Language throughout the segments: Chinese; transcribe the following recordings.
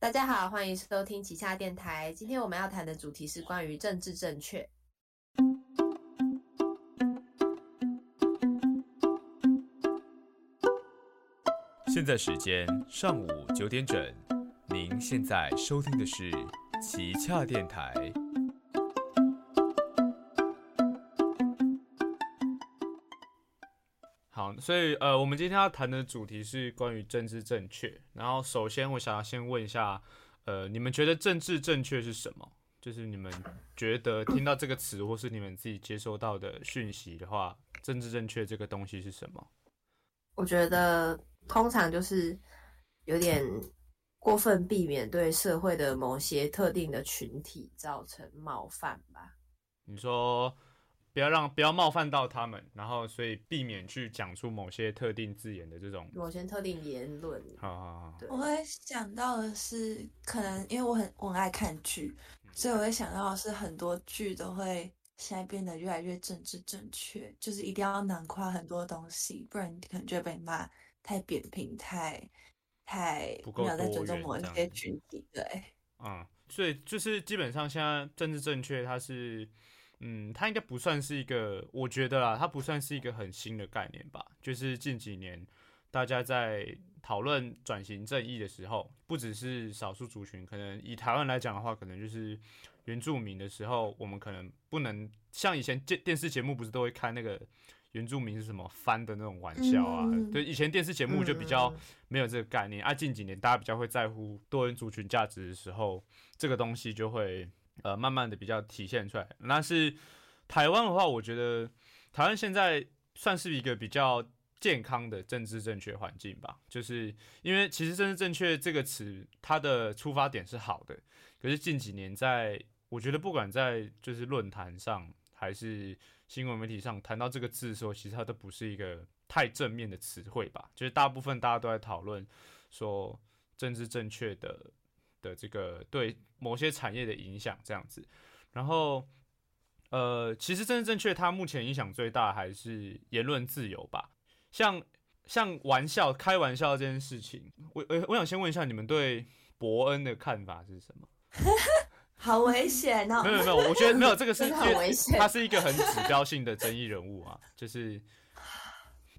大家好，欢迎收听旗下电台。今天我们要谈的主题是关于政治正确。现在时间上午九点整，您现在收听的是旗下电台。好，所以呃，我们今天要谈的主题是关于政治正确。然后，首先我想要先问一下，呃，你们觉得政治正确是什么？就是你们觉得听到这个词，或是你们自己接收到的讯息的话，政治正确这个东西是什么？我觉得通常就是有点过分避免对社会的某些特定的群体造成冒犯吧。你说。不要让不要冒犯到他们，然后所以避免去讲出某些特定字眼的这种某些特定言论。好好好，我会想到的是，可能因为我很我很爱看剧，所以我会想到的是很多剧都会现在变得越来越政治正确，就是一定要囊括很多东西，不然可能就会被骂太扁平、太太没有在尊重某一些群体。对，嗯，所以就是基本上现在政治正确，它是。嗯，它应该不算是一个，我觉得啦，它不算是一个很新的概念吧。就是近几年大家在讨论转型正义的时候，不只是少数族群，可能以台湾来讲的话，可能就是原住民的时候，我们可能不能像以前电电视节目不是都会开那个原住民是什么翻的那种玩笑啊？对，以前电视节目就比较没有这个概念啊。近几年大家比较会在乎多元族群价值的时候，这个东西就会。呃，慢慢的比较体现出来。那是台湾的话，我觉得台湾现在算是一个比较健康的政治正确环境吧。就是因为其实政治正确这个词，它的出发点是好的。可是近几年，在我觉得不管在就是论坛上还是新闻媒体上谈到这个字的时候，其实它都不是一个太正面的词汇吧。就是大部分大家都在讨论说政治正确的。的这个对某些产业的影响这样子，然后呃，其实政治正确它目前影响最大还是言论自由吧。像像玩笑开玩笑这件事情，我我我想先问一下你们对伯恩的看法是什么？好危险哦！没有没有，我觉得没有这个是 很危险，他是一个很指标性的争议人物啊，就是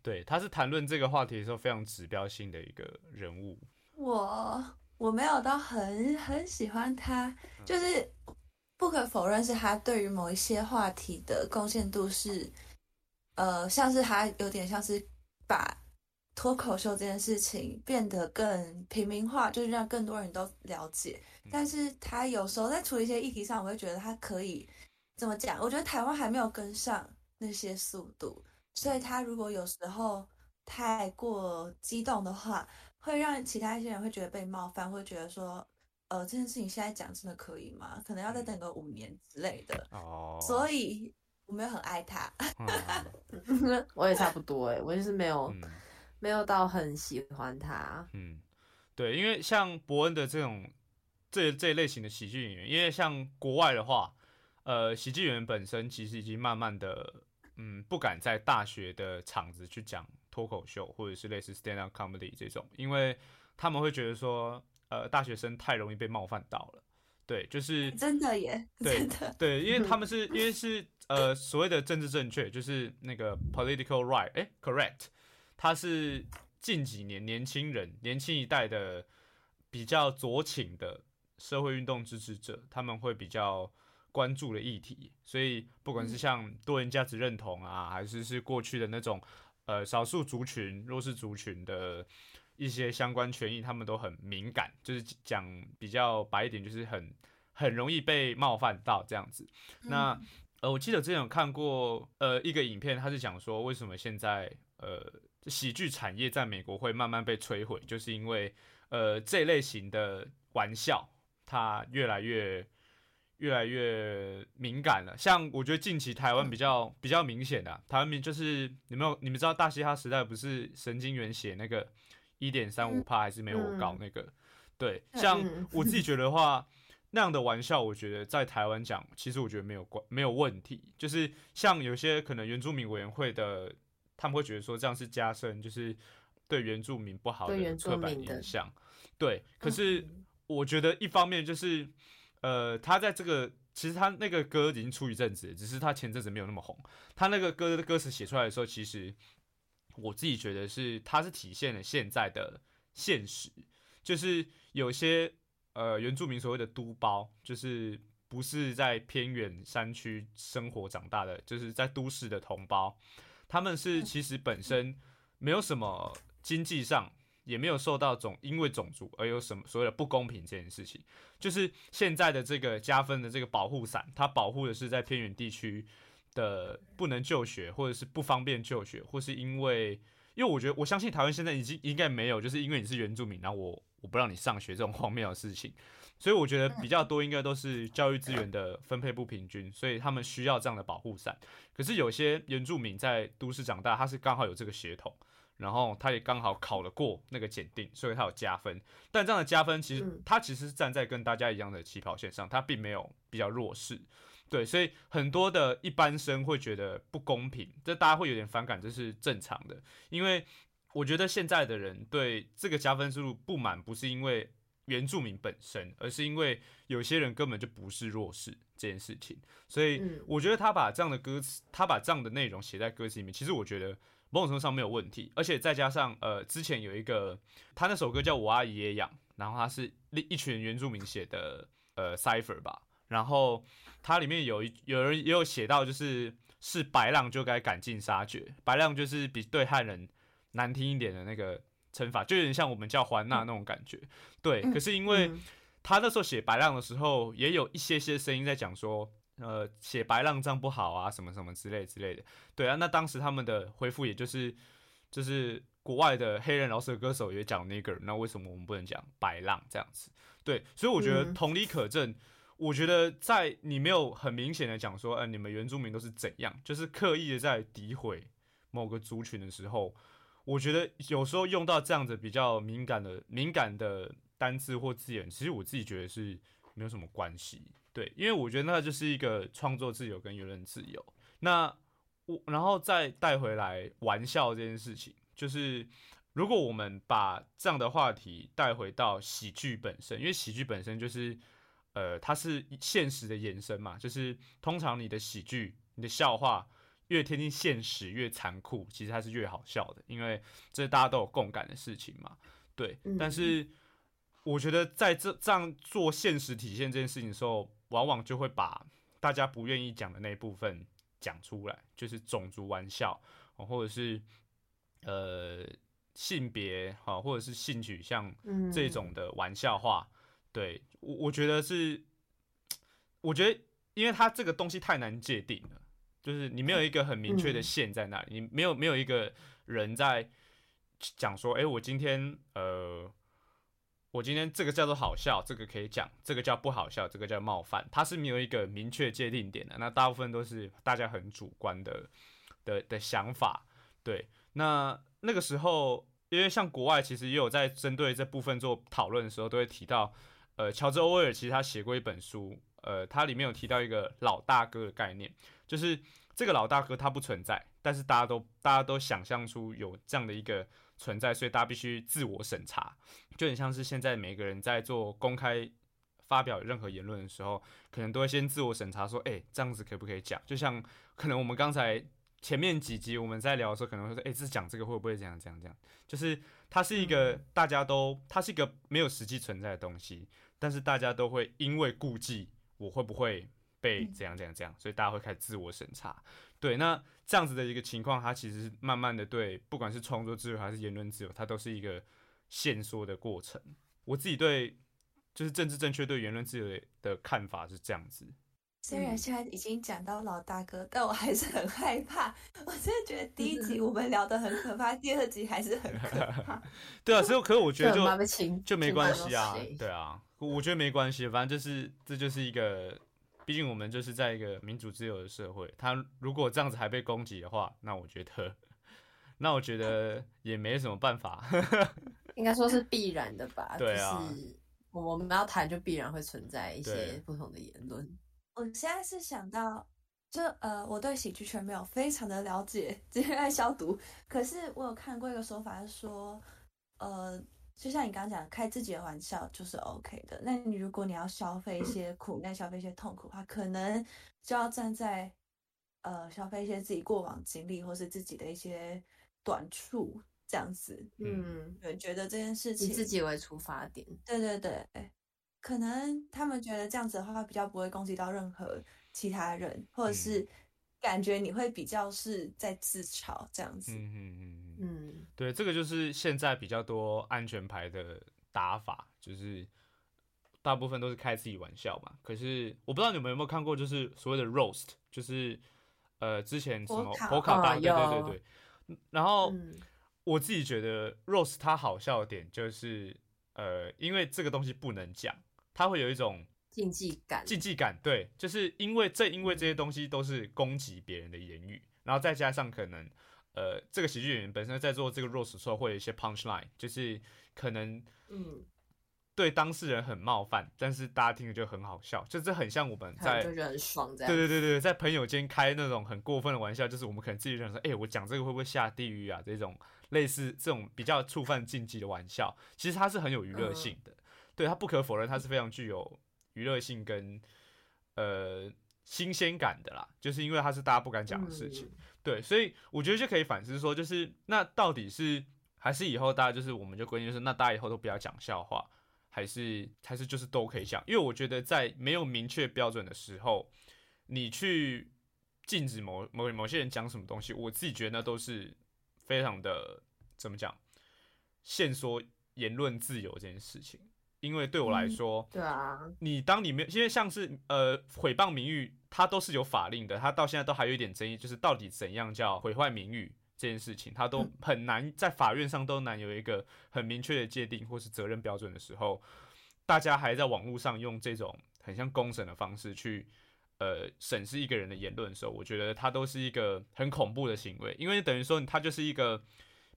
对他是谈论这个话题的时候非常指标性的一个人物。我。我没有到很很喜欢他，就是不可否认是他对于某一些话题的贡献度是，呃，像是他有点像是把脱口秀这件事情变得更平民化，就是让更多人都了解。但是他有时候在处理一些议题上，我会觉得他可以怎么讲？我觉得台湾还没有跟上那些速度，所以他如果有时候太过激动的话。会让其他一些人会觉得被冒犯，会觉得说，呃，这件事情现在讲真的可以吗？可能要再等个五年之类的。哦。所以我没有很爱他。我也差不多哎，我就是没有没有到很喜欢他。嗯，对，因为像伯恩的这种这这一类型的喜剧演员，因为像国外的话，呃，喜剧演员本身其实已经慢慢的，嗯，不敢在大学的场子去讲。脱口秀或者是类似 stand up comedy 这种，因为他们会觉得说，呃，大学生太容易被冒犯到了。对，就是真的耶，对的对，因为他们是因为是呃所谓的政治正确，就是那个 political right，哎，correct，他是近几年年轻人年轻一代的比较左倾的社会运动支持者，他们会比较关注的议题，所以不管是像多元价值认同啊，还是是过去的那种。呃，少数族群、弱势族群的一些相关权益，他们都很敏感，就是讲比较白一点，就是很很容易被冒犯到这样子。那呃，我记得之前有看过呃一个影片，他是讲说为什么现在呃喜剧产业在美国会慢慢被摧毁，就是因为呃这类型的玩笑它越来越。越来越敏感了，像我觉得近期台湾比较比较明显的，台湾民就是你们有你们知道大嘻哈时代不是神经元写那个一点三五帕还是没有我高那个，对，像我自己觉得的话那样的玩笑，我觉得在台湾讲，其实我觉得没有关没有问题，就是像有些可能原住民委员会的，他们会觉得说这样是加深就是对原住民不好的刻板印象，对，可是。我觉得一方面就是，呃，他在这个其实他那个歌已经出一阵子，只是他前阵子没有那么红。他那个歌的歌词写出来的时候，其实我自己觉得是，它是体现了现在的现实，就是有些呃原住民所谓的都包，就是不是在偏远山区生活长大的，就是在都市的同胞，他们是其实本身没有什么经济上。也没有受到种因为种族而有什么所谓的不公平这件事情，就是现在的这个加分的这个保护伞，它保护的是在偏远地区的不能就学，或者是不方便就学，或是因为，因为我觉得我相信台湾现在已经应该没有，就是因为你是原住民，然后我我不让你上学这种荒谬的事情，所以我觉得比较多应该都是教育资源的分配不平均，所以他们需要这样的保护伞。可是有些原住民在都市长大，他是刚好有这个血统。然后他也刚好考了过那个检定，所以他有加分。但这样的加分，其实他其实是站在跟大家一样的起跑线上，他并没有比较弱势。对，所以很多的一般生会觉得不公平，这大家会有点反感，这是正常的。因为我觉得现在的人对这个加分制度不满，不是因为原住民本身，而是因为有些人根本就不是弱势这件事情。所以我觉得他把这样的歌词，他把这样的内容写在歌词里面，其实我觉得。某种程度上没有问题，而且再加上呃，之前有一个他那首歌叫我阿姨也养，然后他是一一群原住民写的呃 cipher 吧，然后它里面有一有人也有写到，就是是白浪就该赶尽杀绝，白浪就是比对汉人难听一点的那个惩罚，就有点像我们叫环娜那种感觉。对，可是因为他那时候写白浪的时候，也有一些些声音在讲说。呃，写白浪这样不好啊，什么什么之类之类的，对啊。那当时他们的回复也就是，就是国外的黑人饶舌歌手也讲那个，那为什么我们不能讲白浪这样子？对，所以我觉得同理可证。我觉得在你没有很明显的讲说，呃，你们原住民都是怎样，就是刻意的在诋毁某个族群的时候，我觉得有时候用到这样子比较敏感的敏感的单字或字眼，其实我自己觉得是没有什么关系。对，因为我觉得那就是一个创作自由跟言论自由。那我然后再带回来玩笑这件事情，就是如果我们把这样的话题带回到喜剧本身，因为喜剧本身就是呃，它是现实的延伸嘛，就是通常你的喜剧、你的笑话越贴近现实、越残酷，其实它是越好笑的，因为这大家都有共感的事情嘛。对，但是我觉得在这这样做现实体现这件事情的时候。往往就会把大家不愿意讲的那一部分讲出来，就是种族玩笑，或者是呃性别哈，或者是性取向这种的玩笑话。对我，我觉得是，我觉得因为它这个东西太难界定了，就是你没有一个很明确的线在那里，你没有没有一个人在讲说，哎，我今天呃。我今天这个叫做好笑，这个可以讲；这个叫不好笑，这个叫冒犯。它是没有一个明确界定点的。那大部分都是大家很主观的的的想法。对，那那个时候，因为像国外其实也有在针对这部分做讨论的时候，都会提到，呃，乔治·欧威尔其实他写过一本书，呃，它里面有提到一个老大哥的概念，就是这个老大哥他不存在，但是大家都大家都想象出有这样的一个。存在，所以大家必须自我审查，就很像是现在每个人在做公开发表任何言论的时候，可能都会先自我审查，说，哎，这样子可不可以讲？就像可能我们刚才前面几集我们在聊的时候，可能会说，哎，这讲这个会不会这样这样这样？就是它是一个大家都，它是一个没有实际存在的东西，但是大家都会因为顾忌我会不会被怎样怎样怎样，所以大家会开始自我审查。对，那这样子的一个情况，它其实是慢慢的对，不管是创作自由还是言论自由，它都是一个限缩的过程。我自己对就是政治正确对言论自由的看法是这样子。虽然现在已经讲到老大哥，但我还是很害怕。我真的觉得第一集我们聊的很可怕，第二集还是很可怕。对啊，所以可是我觉得就就没关系啊。对啊，我觉得没关系，反正就是这就是一个。毕竟我们就是在一个民主自由的社会，他如果这样子还被攻击的话，那我觉得，那我觉得也没什么办法。应该说是必然的吧？对啊，我们要谈就必然会存在一些不同的言论。我现在是想到，就呃，我对喜剧圈没有非常的了解，只是爱消毒。可是我有看过一个说法，是说，呃，就像你刚刚讲，开自己的玩笑就是 OK 的。那你如果你要消费一些苦难、消费一些痛苦的话，可能就要站在呃消费一些自己过往经历或是自己的一些短处这样子。嗯，对，觉得这件事以情自己为出发点。对对对，可能他们觉得这样子的话，比较不会攻击到任何其他人，或者是感觉你会比较是在自嘲这样子。嗯嗯嗯嗯，嗯，对，这个就是现在比较多安全牌的打法，就是大部分都是开自己玩笑嘛。可是我不知道你们有没有看过，就是所谓的 roast，就是呃之前什么火烤火烤大，哦对对对对。然后嗯我自己觉得 roast 它好笑的点就是呃，因为这个东西不能讲，它会有一种竞技感，禁忌感，对，就是因为正因为这些东西都是攻击别人的言语，然后再加上可能呃，这个喜剧演员本身在做这个 roast 的时候会有一些 punch line，就是可能嗯，对当事人很冒犯，但是大家听着就很好笑，就这很像我们在就觉得很爽这样。对对对对，在朋友间开那种很过分的玩笑，就是我们可能自己认为说，哎、我讲这个会不会下地狱啊？这种类似这种比较触犯禁忌的玩笑，其实它是很有娱乐性的。对，它不可否认，它是非常具有娱乐性跟呃新鲜感的啦，就是因为它是大家不敢讲的事情。嗯对，所以我觉得就可以反思说，就是那到底是还是以后大家就是我们就规定就是那大家以后都不要讲笑话，还是还是就是都可以讲？因为我觉得在没有明确标准的时候，你去禁止某某某些人讲什么东西，我自己觉得那都是非常的怎么讲，限缩言论自由这件事情。因为对我来嗯说，对啊，你当你没有，因为像是呃毁谤名誉，它都是有法令的，它到现在都还有一点争议，就是到底怎样叫毁坏名誉这件事情，它都嗯很难在法院上都难有一个很明确的界定或是责任标准的时候，大家还在网络上用这种很像公审的方式去呃审视一个人的言论的时候，我觉得它都是一个很恐怖的行为，因为等于说它就是一个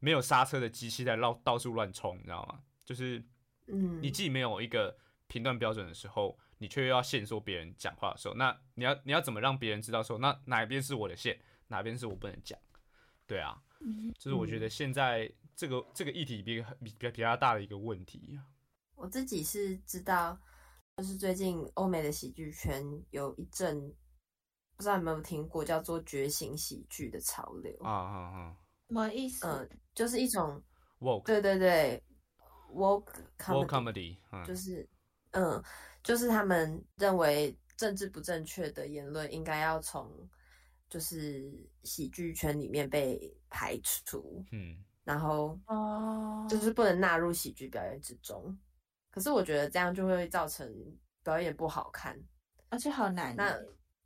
没有刹车的机器在绕到处乱冲，你知道吗？就是。嗯，你既没有一个评断标准的时候，你却又要限缩别人讲话的时候，那你要你要怎么让别人知道说，那哪边是我的线，哪边是我不能讲？对啊，嗯就是我觉得现在这个这个议题比比比比较大的一个问题。我自己是知道，就是最近欧美的喜剧圈有一阵，不知道有没有听过叫做觉醒喜剧的潮流。啊啊啊什么意思？嗯，就是一种，，woke 对对对，woke 嗯，就是，嗯，就是他们认为政治不正确的言论应该要从就是喜剧圈里面被排除，嗯然后哦，就是不能纳入喜剧表演之中。可是我觉得这样就会造成表演不好看。而且好难那。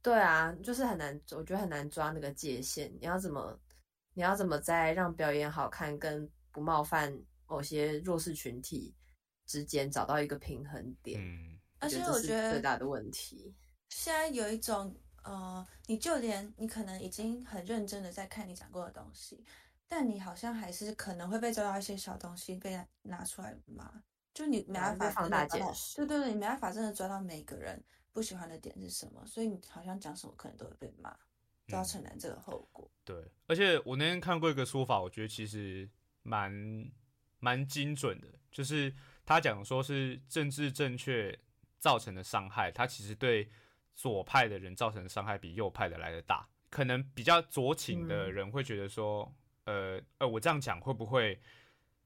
对啊，就是很难，我觉得很难抓那个界限。你要怎么，你要怎么在让表演好看跟不冒犯某些弱势群体之间找到一个平衡点？嗯而且我觉得最大的问题。现在有一种呃，你就连你可能已经很认真的在看你讲过的东西，但你好像还是可能会被抓到一些小东西被拿出来骂，就你没办法放大真的抓到检视对对对，你没办法真的抓到每个人不喜欢的点是什么，所以你好像讲什么可能都会被骂，都要嗯承担这个后果。对，而且我那天看过一个说法，我觉得其实蛮蛮精准的，就是他讲说是政治正确造成的伤害，他其实对左派的人造成的伤害比右派的来的大。可能比较左倾的嗯人会觉得说，呃呃，我这样讲会不会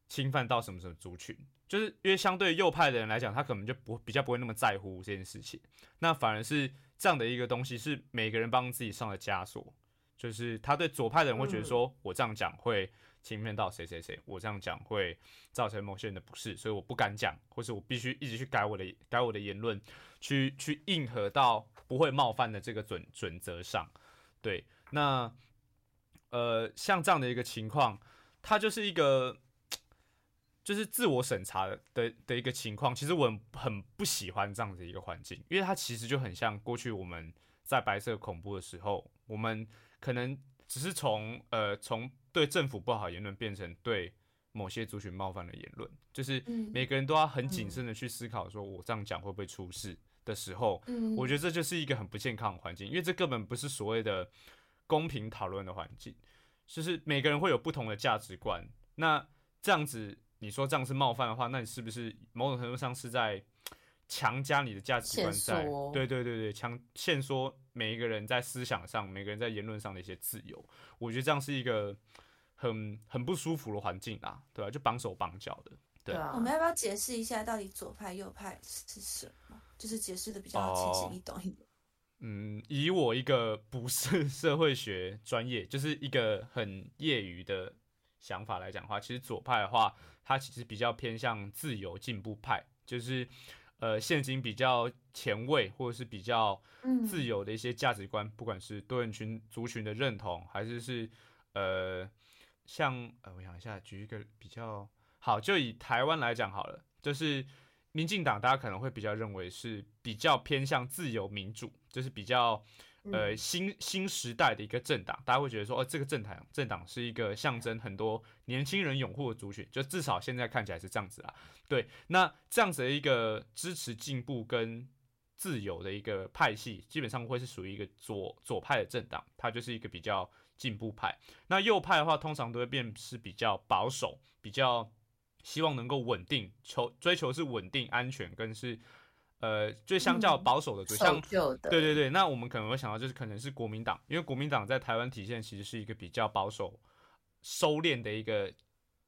侵犯到什么什么族群？就是因为相对右派的人来讲，他可能就不比较不会那么在乎这件事情。那反而是这样的一个东西，是每个人帮自己上了枷锁。就是他对左派的人会觉得说，我这样讲会侵犯到谁谁谁，我这样讲会造成某些人的不适，所以我不敢讲，或是我必须一直去改我的改我的言论，去去应和到不会冒犯的这个准准则上。对，那呃，像这样的一个情况，它就是一个就是自我审查的的一个情况。其实我很很不喜欢这样的一个环境，因为它其实就很像过去我们在白色恐怖的时候，我们可能只是从呃从对政府不好言论变成对某些族群冒犯的言论，就是嗯每个人都要很谨慎的去思考，说我这样讲会不会出事的时候，嗯我觉得这就是一个很不健康的环境，因为这根本不是所谓的公平讨论的环境，就是每个人会有不同的价值观，那这样子你说这样是冒犯的话，那你是不是某种程度上是在强加你的价值观在？对对对对，强限缩每一个人在思想上、每个人在言论上的一些自由。我觉得这样是一个很很不舒服的环境啊，对吧？就绑手绑脚的。对啊，我们要不要解释一下到底左派右派是什么？就是解释的比较清晰易懂一点。嗯，以我一个不是社会学专业，就是一个很业余的想法来讲的话，其实左派的话，它其实比较偏向自由进步派，就是呃，现今比较前卫或者是比较自由的一些价值观，不管是多元群族群的认同，还是是呃，像呃，我想一下，举一个比较。好，就以台湾来讲好了，就是民进党，大家可能会比较认为是比较偏向自由民主，就是比较呃新新时代的一个政党，大家会觉得说，哦，这个政党政党是一个象征很多年轻人拥护的族群，就至少现在看起来是这样子啦。对，那这样子的一个支持进步跟自由的一个派系，基本上会是属于一个左左派的政党，它就是一个比较进步派。那右派的话，通常都会变是比较保守，比较。希望能够稳定，求追求是稳定、安全，跟是呃，最相较保守的，像对对对。那我们可能会想到，就是可能是国民党，因为国民党在台湾体现其实是一个比较保守、收敛的一个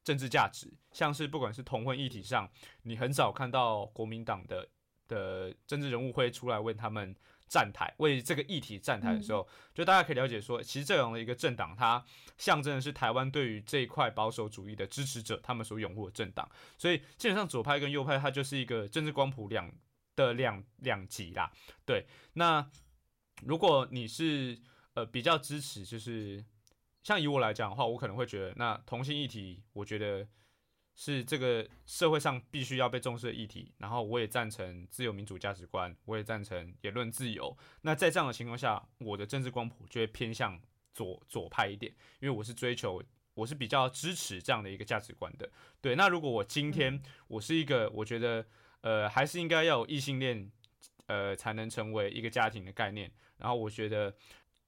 政治价值。像是不管是同婚议题上，你很少看到国民党的的政治人物会出来为他们。站台为这个议题站台的时候，就大家可以了解说，其实这样的一个政党，它象征的是台湾对于这一块保守主义的支持者，他们所拥护的政党。所以基本上左派跟右派，它就是一个政治光谱两的两两极啦。对，那如果你是呃比较支持，就是像以我来讲的话，我可能会觉得，那同性议题，我觉得。是这个社会上必须要被重视的议题，然后我也赞成自由民主价值观，我也赞成言论自由。那在这样的情况下，我的政治光谱就会偏向左左派一点，因为我是追求，我是比较支持这样的一个价值观的。对，那如果我今天我是一个，我觉得呃还是应该要有异性恋，呃才能成为一个家庭的概念，然后我觉得。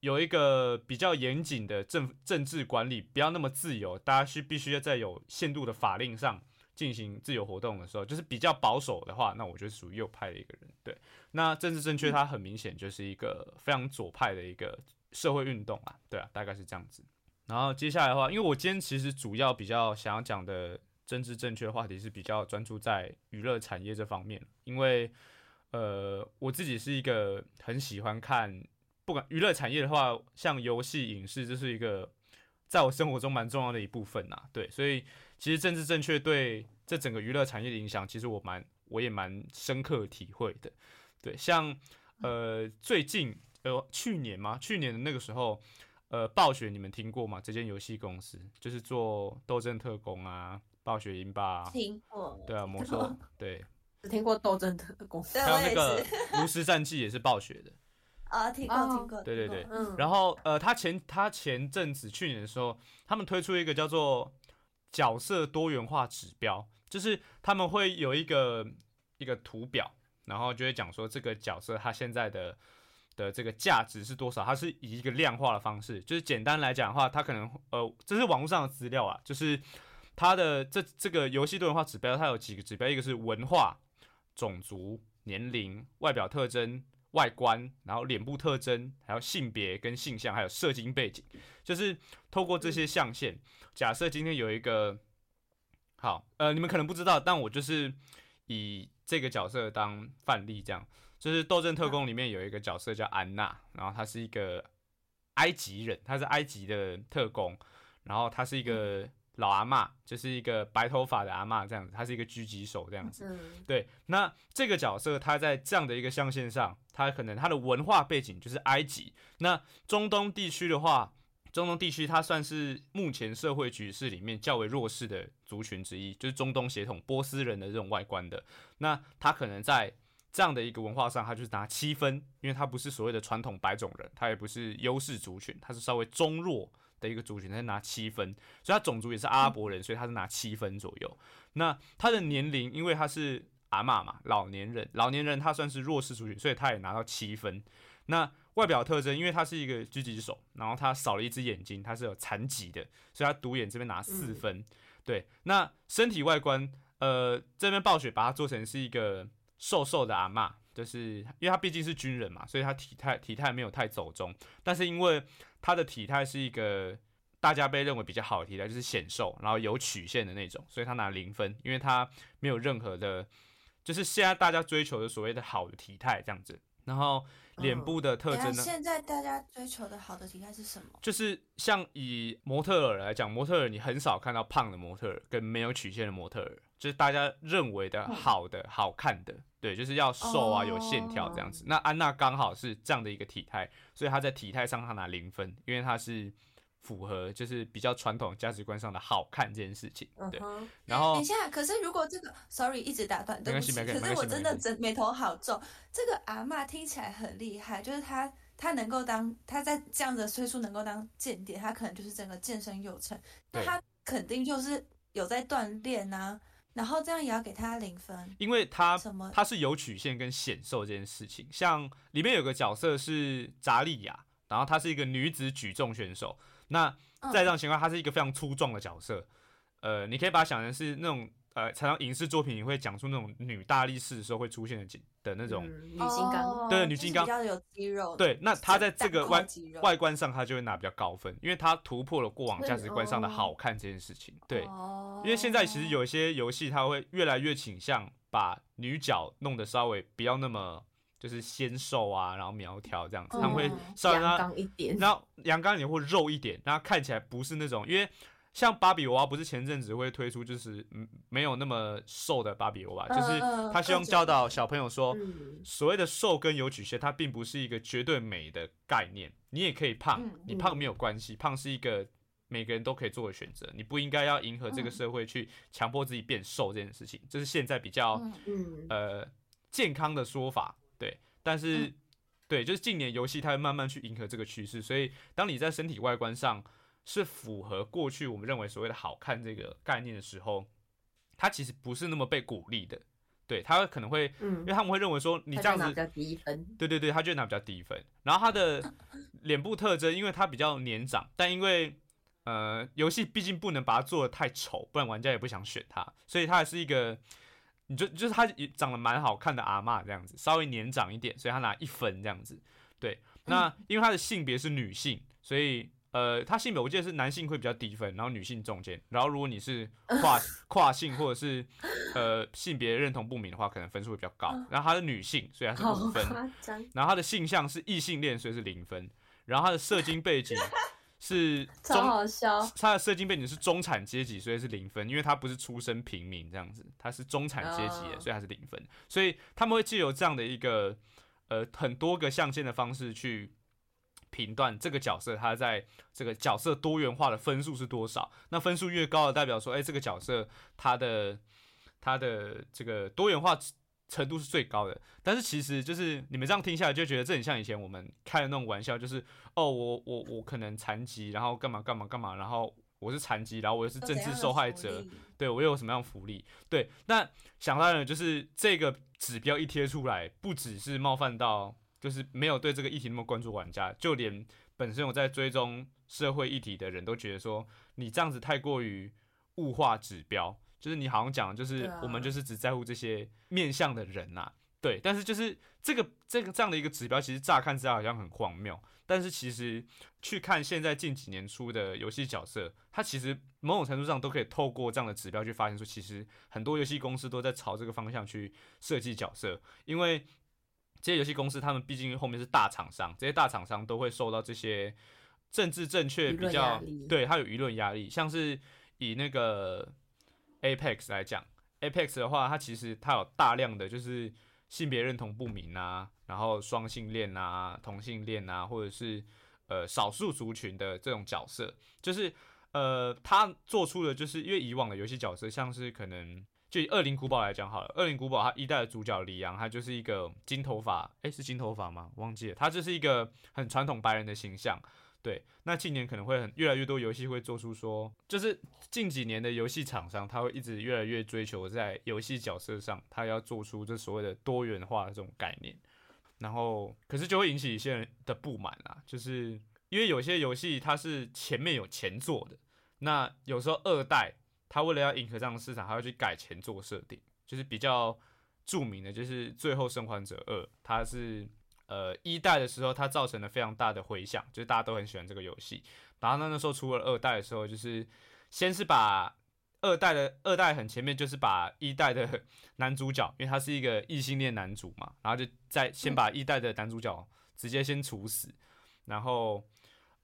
有一个比较严谨的政政治管理，不要那么自由。大家是必须要在有限度的法令上进行自由活动的时候，就是比较保守的话，那我就属于右派的一个人。对，那政治正确，它很明显就是一个非常左派的一个社会运动啊。对啊，大概是这样子。然后接下来的话，因为我今天其实主要比较想要讲的政治正确话题是比较专注在娱乐产业这方面，因为呃，我自己是一个很喜欢看。不管娱乐产业的话，像游戏、影视，这是一个在我生活中蛮重要的一部分呐。对，所以其实政治正确对这整个娱乐产业的影响，其实我蛮我也蛮深刻体会的。对，像呃最近呃去年吗，去年的那个时候，呃暴雪你们听过吗？这间游戏公司就是做《斗争特工》啊，《暴雪英霸》听过。对啊，魔 兽对，只听过《斗争特工》，还有那个《炉石战记》也是暴雪的。啊，听过听过，对对对，嗯，然后呃，他前他前阵子去年的时候，他们推出一个叫做角色多元化指标，就是他们会有一个一个图表，然后就会讲说这个角色他现在的的这个价值是多少，它是以一个量化的方式，就是简单来讲的话，它可能呃，这是网络上的资料啊，就是它的这这个游戏多元化指标，它有几个指标，一个是文化、种族、年龄、外表特征。外观，然后脸部特征，还有性别跟性向，还有射精背景，就是透过这些象限。假设今天有一个，好，呃，你们可能不知道，但我就是以这个角色当范例，这样，就是《斗阵特工》里面有一个角色叫安娜，然后她是一个埃及人，她是埃及的特工，然后她是一个。老阿妈就是一个白头发的阿妈，这样子，她是一个狙击手，这样子。嗯，对。那这个角色，他在这样的一个象限上，他可能他的文化背景就是埃及。那中东地区的话，中东地区它算是目前社会局势里面较为弱势的族群之一，就是中东血统波斯人的这种外观的。那他可能在这样的一个文化上，他就是拿七分，因为他不是所谓的传统白种人，他也不是优势族群，他是稍微中弱。的一个族群，他拿七分，所以他种族也是阿拉伯人，所以他是拿七分左右。那他的年龄，因为他是阿嬷嘛，老年人，老年人他算是弱势族群，所以他也拿到七分。那外表特征，因为他是一个狙击手，然后他少了一只眼睛，他是有残疾的，所以他独眼这边拿四分。对，那身体外观，呃，这边暴雪把它做成是一个瘦瘦的阿嬷，就是因为他毕竟是军人嘛，所以他体态体态没有太走中，但是因为他的体态是一个大家被认为比较好的体态，就是显瘦，然后有曲线的那种，所以他拿零分，因为他没有任何的，就是现在大家追求的所谓的好的体态这样子，然后脸部的特征呢？现在大家追求的好的体态是什么？就是像以模特儿来讲，模特儿你很少看到胖的模特儿跟没有曲线的模特儿，就是大家认为的好的、好看的，对，就是要瘦啊、哦有线条这样子。那安娜刚好是这样的一个体态，所以她在体态上她拿零分，因为她是符合就是比较传统价值观上的好看这件事情，对。然后等一下，可是如果这个，sorry，一直打断，对不起。可是我真的真眉头好皱。这个阿嬷听起来很厉害，就是她，她能够当，她在这样的岁数能够当间谍，她可能就是整个健身有成。那对她肯定就是有在锻炼呐，然后这样也要给他零分。因为他什么？它是有曲线跟显瘦这件事情。像里面有个角色是扎利亚，然后她是一个女子举重选手。那嗯在这种情况，她是一个非常粗壮的角色。呃，你可以把它想成是那种呃，常常影视作品也会讲出那种女大力士的时候会出现的景的那种。嗯女金刚，对女金刚比较有肌肉。对，那她在这个外外观上，她就会拿比较高分，因为她突破了过往价值观上的哦好看这件事情。对，哦因为现在其实有一些游戏，它会越来越倾向把女角弄得稍微不要那么就是纤瘦啊，然后苗条这样子，他们会稍微让一点，然后阳刚一点或肉一点，让它看起来不是那种，因为像芭比娃娃不是前阵子会推出就是嗯没有那么瘦的芭比娃娃，就是他希望教导小朋友说，嗯，所谓的瘦跟有曲线，它并不是一个绝对美的概念。你也可以胖，嗯你胖没有关系，胖是一个每个人都可以做的选择。你不应该要迎合这个嗯社会去强迫自己变瘦这件事情，这是现在比较、嗯嗯，呃健康的说法。对，但是、嗯对，就是近年游戏它会慢慢去迎合这个趋势，所以当你在身体外观上是符合过去我们认为所谓的好看这个概念的时候，它其实不是那么被鼓励的。对，他可能会，嗯因为他们会认为说你这样子对对对，他就会拿比较低分。然后他的脸部特征，因为他比较年长，但因为呃游戏毕竟不能把它做的太丑，不然玩家也不想选他，所以他还是一个，你就就是他也长得蛮好看的阿嬷这样子，稍微年长一点，所以他拿一分这样子。对，那因为他的性别是女性，所以。呃，他性别我记得是男性会比较低分，然后女性中间，然后如果你是跨 跨性或者是呃性别认同不明的话，可能分数会比较高。然后他是女性，所以他是好五分。然后他的性向是异性恋，所以是零分。然后他的社经背景 是超中，好笑，他的社经背景是中产阶级，所以是零分，因为他不是出身平民这样子，他是中产阶级所以他是零分。所以他们会借由这样的一个呃很多个象限的方式去评断这个角色他在这个角色多元化的分数是多少。那分数越高的，代表说，哎、这个角色他的他的这个多元化程度是最高的。但是其实就是你们这样听下来，就觉得这很像以前我们开的那种玩笑，就是哦，我我我可能残疾，然后干嘛干嘛干嘛，然后我是残疾，然后我又是政治受害者，对我又有什么样的福利？对，那想当然就是这个指标一贴出来，不只是冒犯到就是没有对这个议题那么关注玩家，就连本身有在追踪社会议题的人都觉得说，你这样子太过于物化指标，就是你好像讲就是我们就是只在乎这些面向的人呐、对，但是就是这个这个这样的一个指标，其实乍看之下好像很荒谬，但是其实去看现在近几年出的游戏角色，它其实某种程度上都可以透过这样的指标去发现说，其实很多游戏公司都在朝这个方向去设计角色，因为这些游戏公司他们毕竟后面是大厂商，这些大厂商都会受到这些政治正确比较对，它有舆论压力，像是以那个 Apex 来讲，Apex 的话，它其实它有大量的就是性别认同不明啊，然后双性恋啊、同性恋啊，或者是呃少数族群的这种角色，就是呃他做出的，就是因为以往的游戏角色，像是可能就以《恶灵古堡》来讲好了，《恶灵古堡》它一代的主角李阳，他就是一个金头发，诶，是金头发吗？忘记了，他就是一个很传统白人的形象。对，那近年可能会很越来越多游戏会做出说，就是近几年的游戏厂商，他会一直越来越追求在游戏角色上，他要做出这所谓的多元化的这种概念。然后，可是就会引起一些人的不满啊，就是因为有些游戏它是前面有前作的，那有时候二代他为了要迎合这样的市场，他要去改前作设定，就是比较著名的就是《最后生还者二》，它是呃一代的时候，它造成了非常大的回响，就是大家都很喜欢这个游戏。然后呢，那时候出了二代的时候，就是先是把二代的二代很前面，就是把一代的 男主角，因为他是一个异性恋男主嘛，然后就再先把一代的男主角直接先处死，然后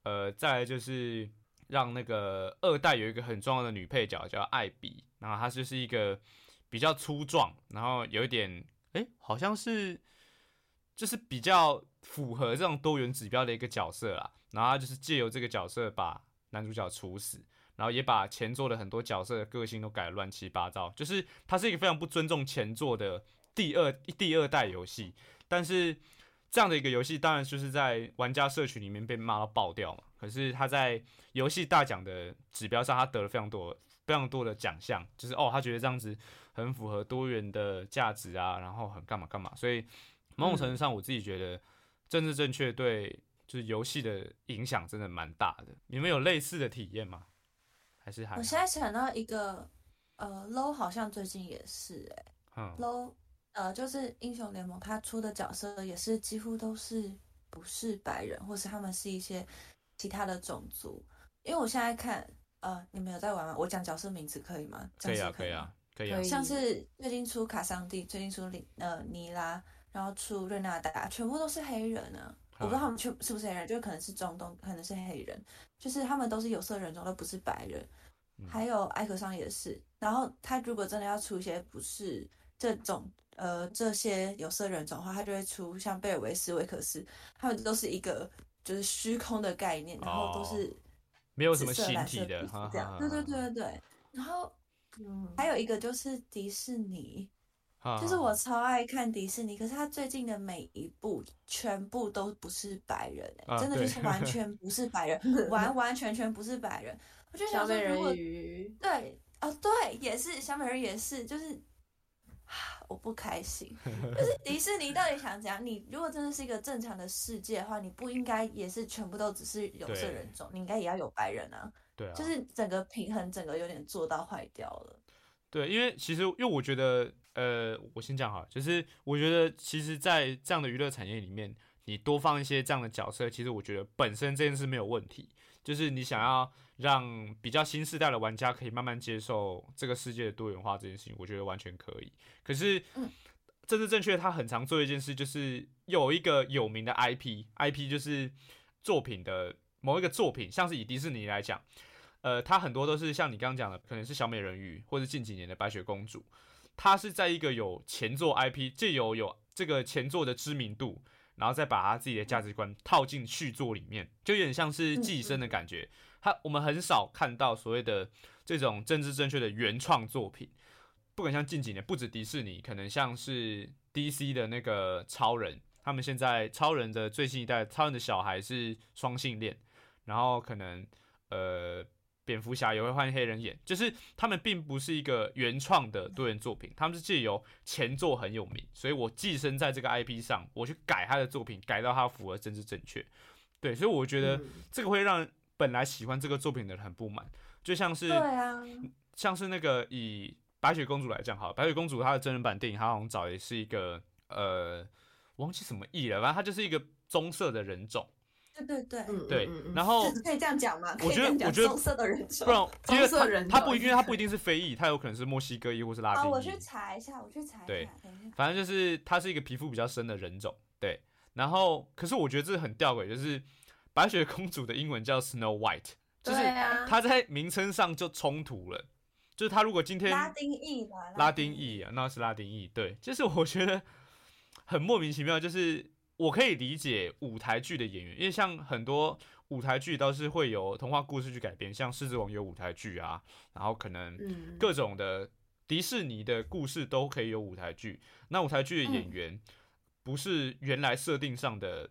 呃再来就是让那个二代有一个很重要的女配角叫艾比，然后她就是一个比较粗壮，然后有一点哎好像是就是比较符合这种多元指标的一个角色啦，然后她就是借由这个角色把男主角处死。然后也把前作的很多角色的个性都改乱七八糟，就是它是一个非常不尊重前作的第二第二代游戏。但是这样的一个游戏，当然就是在玩家社群里面被骂到爆掉嘛。可是他在游戏大奖的指标上，他得了非常多非常多的奖项，就是哦，他觉得这样子很符合多元的价值啊，然后很干嘛干嘛。所以某种程度上，我自己觉得政治正确对就是游戏的影响真的蛮大的。你们有类似的体验吗？还是还我现在想到一个，呃，low 好像最近也是哎、嗯 low 呃，就是英雄联盟他出的角色也是几乎都是不是白人，或是他们是一些其他的种族。因为我现在看，呃，你们有在玩吗？我讲角色名字可以吗？可以啊，可以啊，可以啊。像是最近出卡桑蒂，最近出里呃尼拉，然后出瑞纳达，全部都是黑人啊！我不知道他们全是不是黑人，就可能是中东，可能是黑人，就是他们都是有色人种，都不是白人。嗯还有艾克桑也是，然后他如果真的要出一些不是这种呃这些有色人种的话，他就会出像贝尔维斯、维克斯，他们都是一个就是虚空的概念，然后都是没有什么紫色形体的，这样。对对对，对对。然后嗯，还有一个就是迪士尼，就是我超爱看迪士尼，可是他最近的每一部全部都不是白人、欸啊真的就是完全不是白人，完完全全不是白人。我就小美想说，如果人鱼，对哦对，也是小美人鱼也是，就是啊 我不开心。就是迪士尼到底想怎样？你如果真的是一个正常的世界的话，你不应该也是全部都只是有色人种，你应该也要有白人啊。对啊，就是整个平衡，整个有点做到坏掉了。对，因为其实因为我觉得，呃，我先讲哈，就是我觉得其实，在这样的娱乐产业里面，你多放一些这样的角色，其实我觉得本身这件事没有问题。就是你想要让比较新时代的玩家可以慢慢接受这个世界的多元化这件事情，我觉得完全可以。可是，嗯政治正确，他很常做一件事，就是有一个有名的 IP，IP 就是作品的某一个作品，像是以迪士尼来讲，呃，它很多都是像你刚刚讲的，可能是小美人鱼，或者近几年的白雪公主，它是在一个有前作 IP，借由有这个前作的知名度，然后再把他自己的价值观套进续作里面，就有点像是寄生的感觉。它我们很少看到所谓的这种政治正确的原创作品，不管像近几年，不止迪士尼，可能像是 DC 的那个超人，他们现在超人的最新一代，超人的小孩是双性恋，然后可能呃。蝙蝠侠也会换黑人演，就是他们并不是一个原创的多元作品，他们是借由前作很有名，所以我寄生在这个 IP 上，我去改他的作品，改到他符合政治正确。对，所以我觉得嗯这个会让本来喜欢这个作品的人很不满，就像是对啊，像是那个以白雪公主来讲，好了，白雪公主她的真人版电影，她好像找的是一个呃，忘记什么裔了，反正她就是一个棕色的人种，对对对，嗯对，然后可以这样讲吗？我觉得可以这样讲我觉得棕色的人种不然因为棕色人种她她不因为她不一定 是非裔，她有可能是墨西哥裔或是拉哦，丁裔，我去查一下，我去查一下。对反正就是他是一个皮肤比较深的人种，对。然后，可是我觉得这很吊诡，就是白雪公主的英文叫 Snow White，就是对啊，它在名称上就冲突了。就是它如果今天拉丁裔吧，拉丁裔啊，那是拉丁裔，对，就是我觉得很莫名其妙。就是我可以理解舞台剧的演员，因为像很多舞台剧都是会有童话故事去改编，像《狮子王》有舞台剧啊，然后可能嗯，各种的迪士尼的故事都可以有舞台剧。那舞台剧的演员不是原来设定上的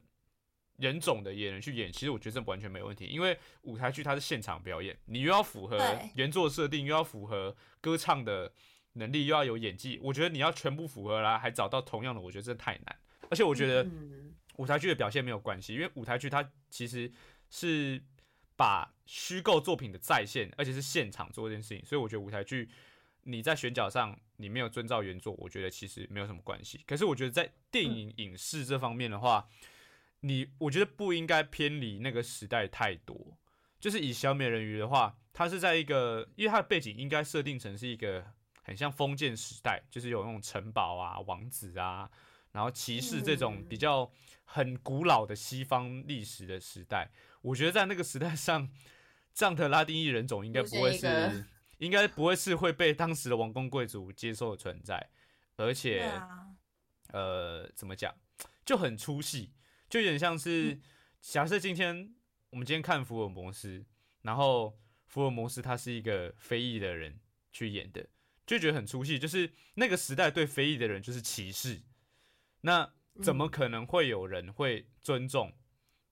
人种的演员去演，其实我觉得这完全没问题，因为舞台剧它是现场表演，你又要符合原作设定，又要符合歌唱的能力，又要有演技，我觉得你要全部符合啦，还找到同样的，我觉得这太难。而且我觉得嗯舞台剧的表现没有关系，因为舞台剧它其实是把虚构作品的再现，而且是现场做这件事情，所以我觉得舞台剧你在选角上你没有遵照原作，我觉得其实没有什么关系。可是我觉得在电影影视这方面的话，你我觉得不应该偏离那个时代太多。就是以小美人鱼的话，它是在一个，因为它的背景应该设定成是一个很像封建时代，就是有那种城堡啊、王子啊，然后骑士这种比较很古老的西方历史的时代。我觉得在那个时代上，这样的拉丁裔人种应该不会是，应该不会是会被当时的王公贵族接受的存在，而且。啊，呃，怎么讲，就很出戏，就有点像是，假设今天我们今天看福尔摩斯，然后福尔摩斯他是一个非裔的人去演的，就觉得很出戏，就是那个时代对非裔的人就是歧视，那怎么可能会有人会尊重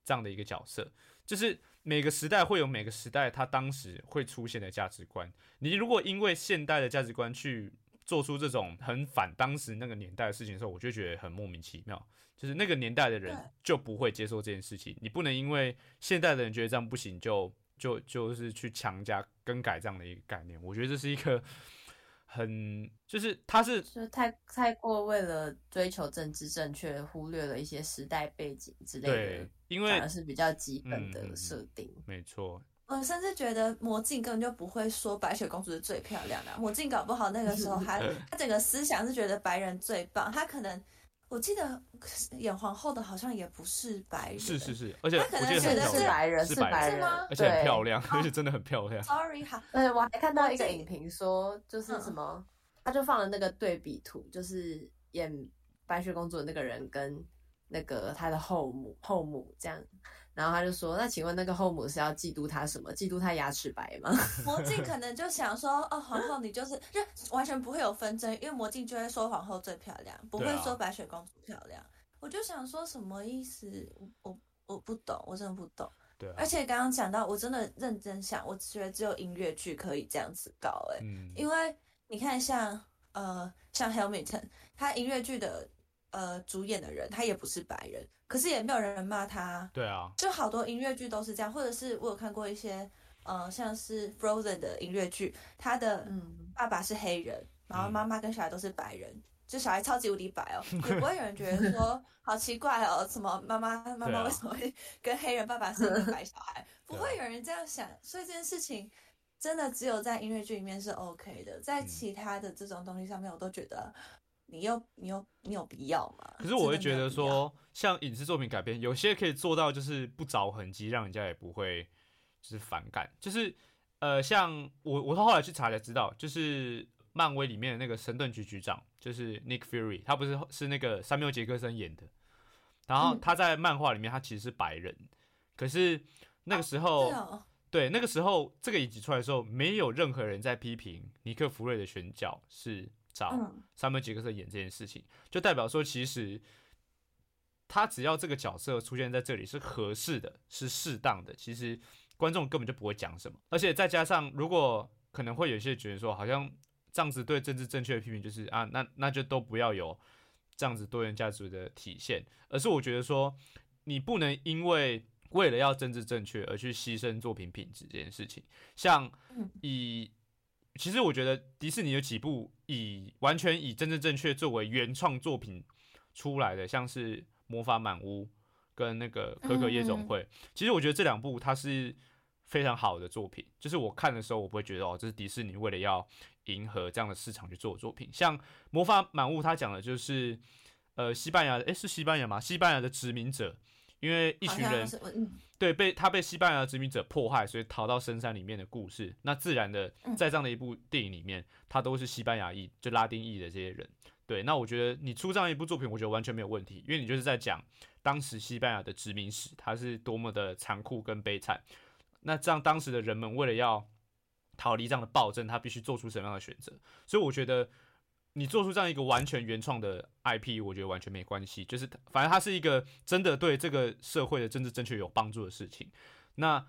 这样的一个角色？就是每个时代会有每个时代他当时会出现的价值观，你如果因为现代的价值观去做出这种很反当时那个年代的事情的时候，我就觉得很莫名其妙。就是那个年代的人就不会接受这件事情，你不能因为现代的人觉得这样不行，就就就是去强加更改这样的一个概念。我觉得这是一个很就是他是就太太过为了追求政治正确，忽略了一些时代背景之类对的，，因为反而是比较基本的设定。没错，我甚至觉得魔镜根本就不会说白雪公主是最漂亮的啊，魔镜搞不好那个时候 还他整个思想是觉得白人最棒，他可能我记得演皇后的好像也不是白人，是是是，而且他可能觉得是白人，是白人是吗而且很对漂亮，而且真的很漂亮。sorry 好，呃，我还看到一个影评说，就是嗯什么，他就放了那个对比图，就是演白雪公主的那个人跟那个她的后母后母这样，然后他就说，那请问那个后母是要嫉妒他什么？嫉妒他牙齿白吗？魔镜可能就想说，哦，皇后你就是就完全不会有纷争，因为魔镜就会说皇后最漂亮，不会说白雪公主漂亮。我就想说什么意思？我我我不懂，我真的不懂。对啊而，且刚刚讲到，我真的认真想，我觉得只有音乐剧可以这样子搞、欸，嗯，因为你看像呃像 Hamilton，他音乐剧的呃主演的人，他也不是白人，可是也没有人骂他，对啊，就好多音乐剧都是这样，或者是我有看过一些呃像是 Frozen 的音乐剧，他的嗯，爸爸是黑人，然后嗯妈妈跟小孩都是白人。就小孩超级无敌白哦，也不会有人觉得说好奇怪哦，什么妈妈妈妈为什么会跟黑人爸爸生个白小孩？不会有人这样想，所以这件事情真的只有在音乐剧里面是 OK 的，在嗯其他的这种东西上面，我都觉得你有你有你有必要吗？可是我会觉得说，像影视作品改编，有些可以做到就是不着痕迹，让人家也不会就是反感。就是呃，像我我后来去查才知道，就是漫威里面的那个神盾局局长，就是 Nick Fury，他不是是那个山缪杰克森演的，然后嗯他在漫画里面他其实是白人，可是那个时候、对，那个时候这个影集出来的时候，没有任何人在批评尼克弗瑞的选角是找嗯山姆杰克森演这件事情，就代表说其实他只要这个角色出现在这里是合适的，是适当的，其实观众根本就不会讲什么。而且再加上，如果可能会有一些觉得说，好像这样子对政治正确的批评就是啊，那那就都不要有这样子多元价值的体现，而是我觉得说，你不能因为为了要政治正确而去牺牲作品品质这件事情。像嗯以，其实我觉得迪士尼有几部以完全以真正正确作为原创作品出来的，像是《魔法满屋》跟那个《可可夜总会》其实我觉得这两部它是非常好的作品。就是我看的时候，我不会觉得哦，这是迪士尼为了要迎合这样的市场去做的作品。像《魔法满屋》，它讲的就是呃西班牙，诶，是西班牙吗？西班牙的殖民者。因为一群人对，被他被西班牙殖民者迫害，所以逃到深山里面的故事。那自然的，嗯在这样的一部电影里面，他都是西班牙裔，就拉丁裔的这些人。对，那我觉得你出这样一部作品，我觉得完全没有问题，因为你就是在讲当时西班牙的殖民史，它是多么的残酷跟悲惨。那这样当时的人们为了要逃离这样的暴政，他必须做出什么样的选择？所以我觉得你做出这样一个完全原创的 IP，我觉得完全没关系。就是它反正它是一个真的对这个社会的政治正确有帮助的事情。那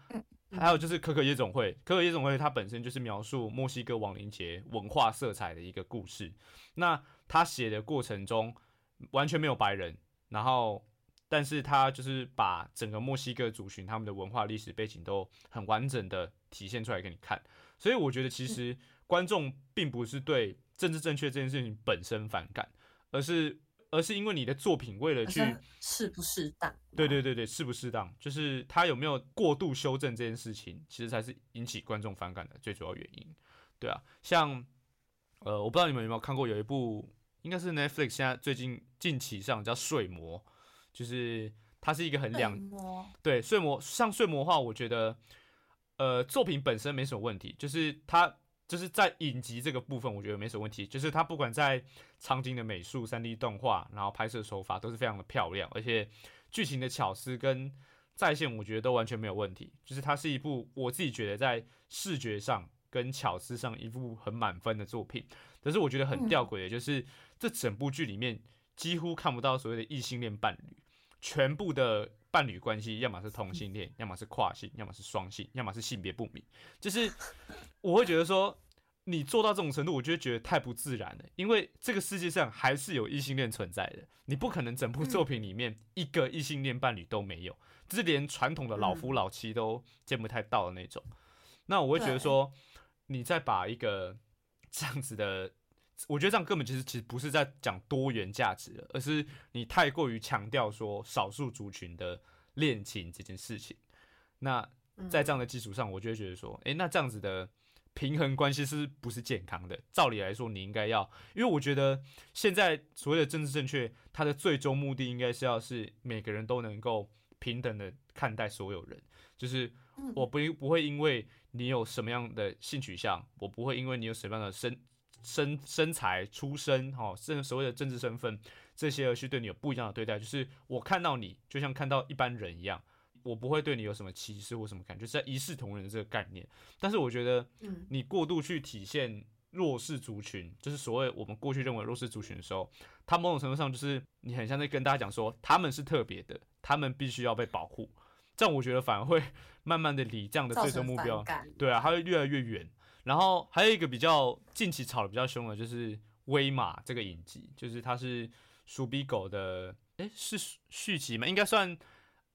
还有就是可可夜总会，可可夜总会它本身就是描述墨西哥亡灵节文化色彩的一个故事。那他写的过程中完全没有白人，然后但是他就是把整个墨西哥族群他们的文化历史背景都很完整的体现出来给你看，所以我觉得其实观众并不是对政治正确这件事情本身反感，而是而是因为你的作品为了去适不适当，对对对对，适不适当，就是他有没有过度修正这件事情，其实才是引起观众反感的最主要原因。对啊，像呃，我不知道你们有没有看过有一部，应该是 Netflix 现在最近近期上叫《睡魔》。就是它是一个很两对睡魔像睡魔话，我觉得呃作品本身没什么问题，就是它就是在影集这个部分，我觉得没什么问题。就是它不管在场景的美术、三 D 动画，然后拍摄手法都是非常的漂亮，而且剧情的巧思跟在线，我觉得都完全没有问题。就是它是一部我自己觉得在视觉上跟巧思上一部很满分的作品。可是我觉得很吊诡的，就是这整部剧里面几乎看不到所谓的异性恋伴侣。全部的伴侣关系，要么是同性恋，要么是跨性，要么是双性，要么是性别不明。就是我会觉得说，你做到这种程度，我就觉得太不自然了。因为这个世界上还是有异性恋存在的，你不可能整部作品里面一个异性恋伴侣都没有，就是连传统的老夫老妻都见不太到的那种。那我会觉得说，你再把一个这样子的。我觉得这样根本其实其实不是在讲多元价值而是你太过于强调说少数族群的恋情这件事情。那在这样的基础上，我就会觉得说，诶，那这样子的平衡关系是不是健康的？照理来说，你应该要，因为我觉得现在所谓的政治正确，它的最终目的应该是要是每个人都能够平等的看待所有人，就是我不不会因为你有什么样的性取向，我不会因为你有什么样的身。身身材、出身，哈，甚所谓的政治身份，这些而去对你有不一样的对待，就是我看到你就像看到一般人一样，我不会对你有什么歧视或什么感觉，是在一视同仁的这个概念。但是我觉得，嗯，你过度去体现弱势族群，就是所谓我们过去认为弱势族群的时候，他某种程度上就是你很像在跟大家讲说他们是特别的，他们必须要被保护。这样我觉得反而会慢慢的离这样的最终目标，对啊，它会越来越远。然后还有一个比较近期炒的比较凶的，就是《威马》这个影集，就是它是《鼠比狗》的，诶，是续集吗？应该算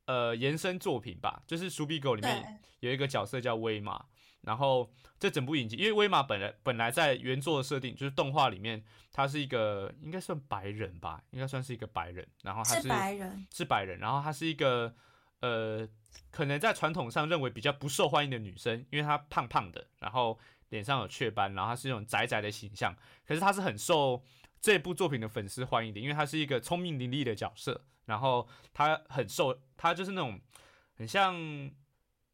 呃延伸作品吧。就是《鼠比狗》里面有一个角色叫威马，然后这整部影集，因为威马本来本来在原作的设定就是动画里面，他是一个应该算白人吧，应该算是一个白人，然后他是白人，是白人，然后他是一个呃，可能在传统上认为比较不受欢迎的女生，因为她胖胖的，然后。脸上有雀斑，然后他是那种宅宅的形象，可是他是很受这部作品的粉丝欢迎的，因为他是一个聪明伶俐的角色，然后他很受，他就是那种很像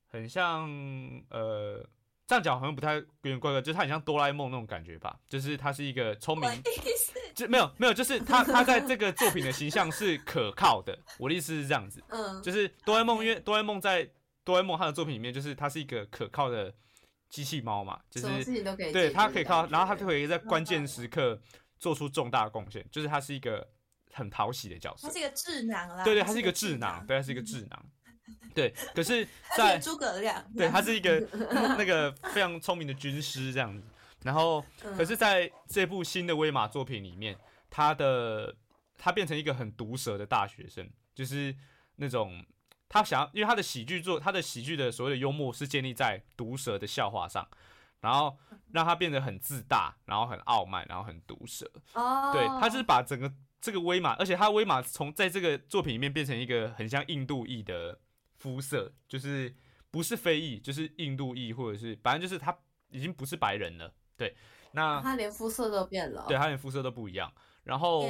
很像呃，这样讲好像不太有点怪怪，就是他很像哆啦 A 梦那种感觉吧，就是他是一个聪明，就没有没有，就是他他在这个作品的形象是可靠的，我的意思是这样子，嗯，就是哆啦 A 梦，因为哆啦 A 梦在哆啦 A 梦他的作品里面，就是他是一个可靠的。机器猫嘛，就是对它可以靠，然后它可以在关键时刻做出重大贡献，就是它是一个很讨喜的角色。它是一个智囊啦，对对，它是一个智囊，对，它是一个智囊。对，可是，在诸葛亮，对，他是一个 那个非常聪明的军师这样子。然后，可是在这部新的威马作品里面，他的他变成一个很毒舌的大学生，就是那种。他想要，因为他的喜剧作他的喜剧的所谓的幽默是建立在毒舌的笑话上，然后让他变得很自大，然后很傲慢，然后很毒舌。哦，对，他是把整个这个威马，而且他威马从在这个作品里面变成一个很像印度裔的肤色，就是不是非裔，就是印度裔，或者是反正就是他已经不是白人了。对，那他连肤色都变了，对他连肤色都不一样。然后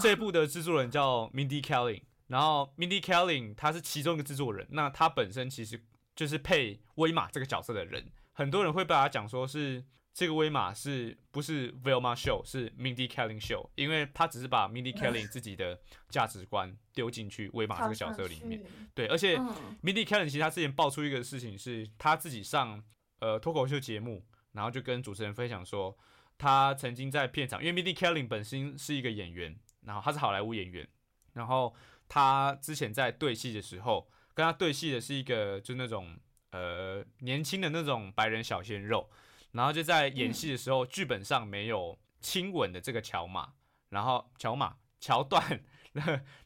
这一部的制作人叫 Mindy Kaling。然后，Mindy Kaling 他是其中一个制作人，那他本身其实就是配威马这个角色的人。很多人会把他讲说是这个威马是不是 Velma Show，是 Mindy Kaling Show，因为他只是把 Mindy Kaling 自己的价值观丢进去威马这个角色里面。对，而且 Mindy Kaling 其实他之前爆出一个事情，是他自己上呃脱口秀节目，然后就跟主持人分享说，他曾经在片场，因为 Mindy Kaling 本身是一个演员，然后他是好莱坞演员，然后。他之前在对戏的时候，跟他对戏的是一个就那种呃年轻的那种白人小鲜肉，然后就在演戏的时候，剧本上没有亲吻的这个桥马，然后桥马桥段，